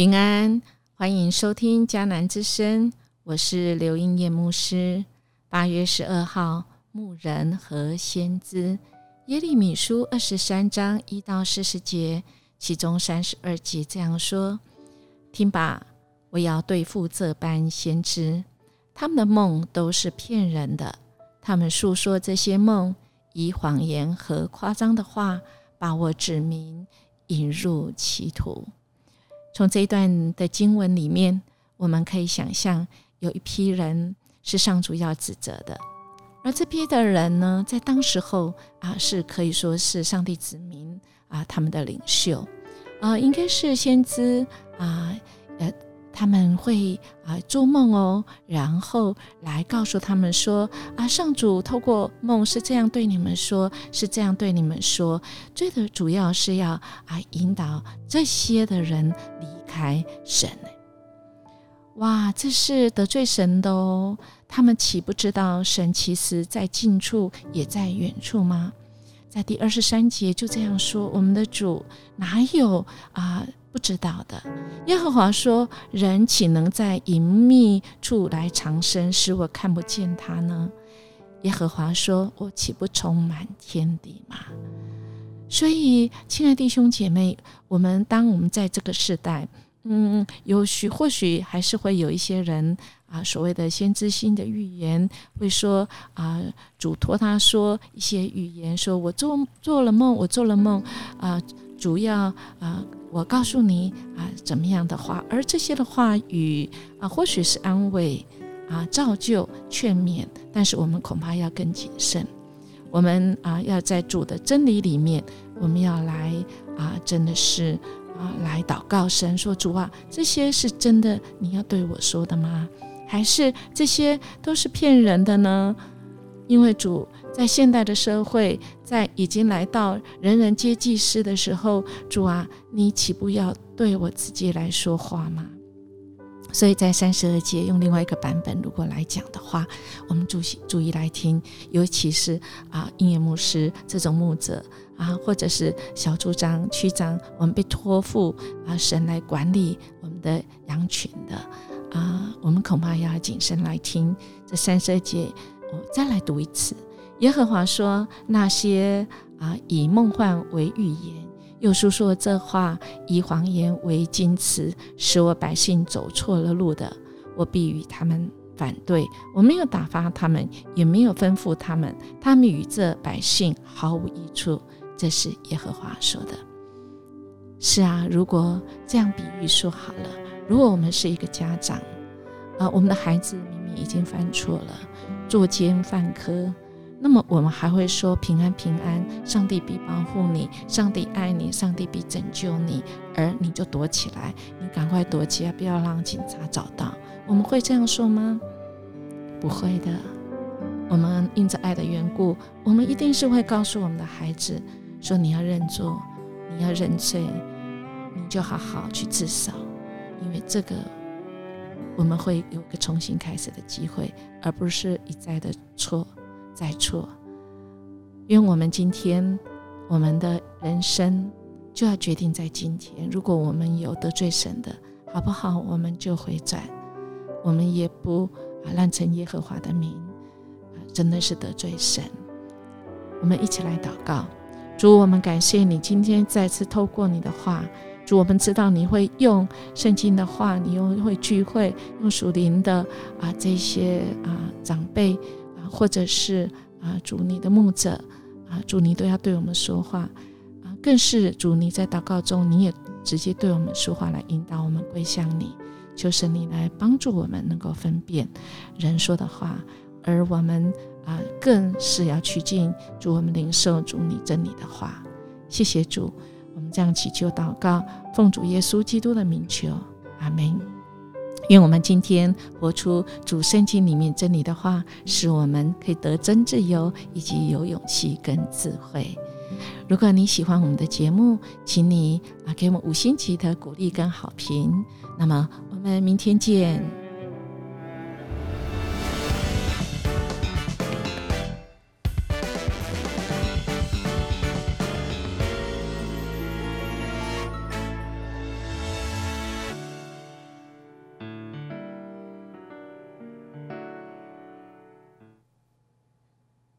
平安，欢迎收听迦南之声，我是刘英叶牧师。八月十二号，牧人和先知耶利米书二十三章一到四十节，其中三十二节这样说：“听吧，我要对付这般先知，他们的梦都是骗人的，他们诉说这些梦，以谎言和夸张的话，把我指明引入歧途。”从这一段的经文里面，我们可以想象，有一批人是上主要指责的，而这批的人呢，在当时候啊，是可以说是上帝子民啊，他们的领袖啊，应该是先知啊，呃。他们会啊做梦哦，然后来告诉他们说啊，上主透过梦是这样对你们说，是这样对你们说。最的主要是要啊引导这些的人离开神。哇，这是得罪神的哦！他们岂不知道神其实在近处也在远处吗？在第二十三节就这样说：我们的主哪有啊？不知道的，耶和华说：“人岂能在隐秘处来藏身，使我看不见他呢？”耶和华说：“我岂不充满天地吗？”所以，亲爱弟兄姐妹，我们当我们在这个时代，嗯，有许或许还是会有一些人啊，所谓的先知性的预言，会说啊，嘱托他说一些语言，说我做做了梦，我做了梦啊，主要啊。我告诉你啊，怎么样的话，而这些的话语啊，或许是安慰啊、造就、劝勉，但是我们恐怕要更谨慎。我们啊，要在主的真理里面，我们要来啊，真的是啊，来祷告神说：主啊，这些是真的，你要对我说的吗？还是这些都是骗人的呢？因为主。在现代的社会，在已经来到人人皆祭司的时候，主啊，你岂不要对我自己来说话吗？所以在三十二节用另外一个版本，如果来讲的话，我们注意注意来听，尤其是啊，音乐牧师这种牧者啊，或者是小组长、区长，我们被托付啊，神来管理我们的羊群的啊，我们恐怕要谨慎来听这三十二节，我再来读一次。耶和华说：“那些啊以梦幻为预言，又述说这话以谎言为金词，使我百姓走错了路的，我必与他们反对。我没有打发他们，也没有吩咐他们，他们与这百姓毫无益处。”这是耶和华说的。是啊，如果这样比喻说好了，如果我们是一个家长啊，我们的孩子明明已经犯错了，作奸犯科。那么我们还会说平安平安，上帝必保护你，上帝爱你，上帝必拯救你，而你就躲起来，你赶快躲起来，不要让警察找到。我们会这样说吗？不会的。我们因着爱的缘故，我们一定是会告诉我们的孩子说：你要认错，你要认罪，你就好好去自首，因为这个我们会有个重新开始的机会，而不是一再的错。再错，愿我们今天我们的人生就要决定在今天。如果我们有得罪神的，好不好？我们就回转，我们也不啊乱称耶和华的名啊，真的是得罪神。我们一起来祷告，主，我们感谢你今天再次透过你的话，主，我们知道你会用圣经的话，你又会聚会用属灵的啊这些啊长辈啊。或者是啊，主你的牧者啊，主你都要对我们说话啊，更是主你在祷告中，你也直接对我们说话，来引导我们归向你，求神你来帮助我们能够分辨人说的话，而我们啊，更是要去进主我们领受主你真理的话。谢谢主，我们这样祈求祷告，奉主耶稣基督的名求，阿门。愿我们今天活出主圣经里面真理的话，使我们可以得真自由，以及有勇气跟智慧。如果你喜欢我们的节目，请你啊给我们五星级的鼓励跟好评。那么我们明天见。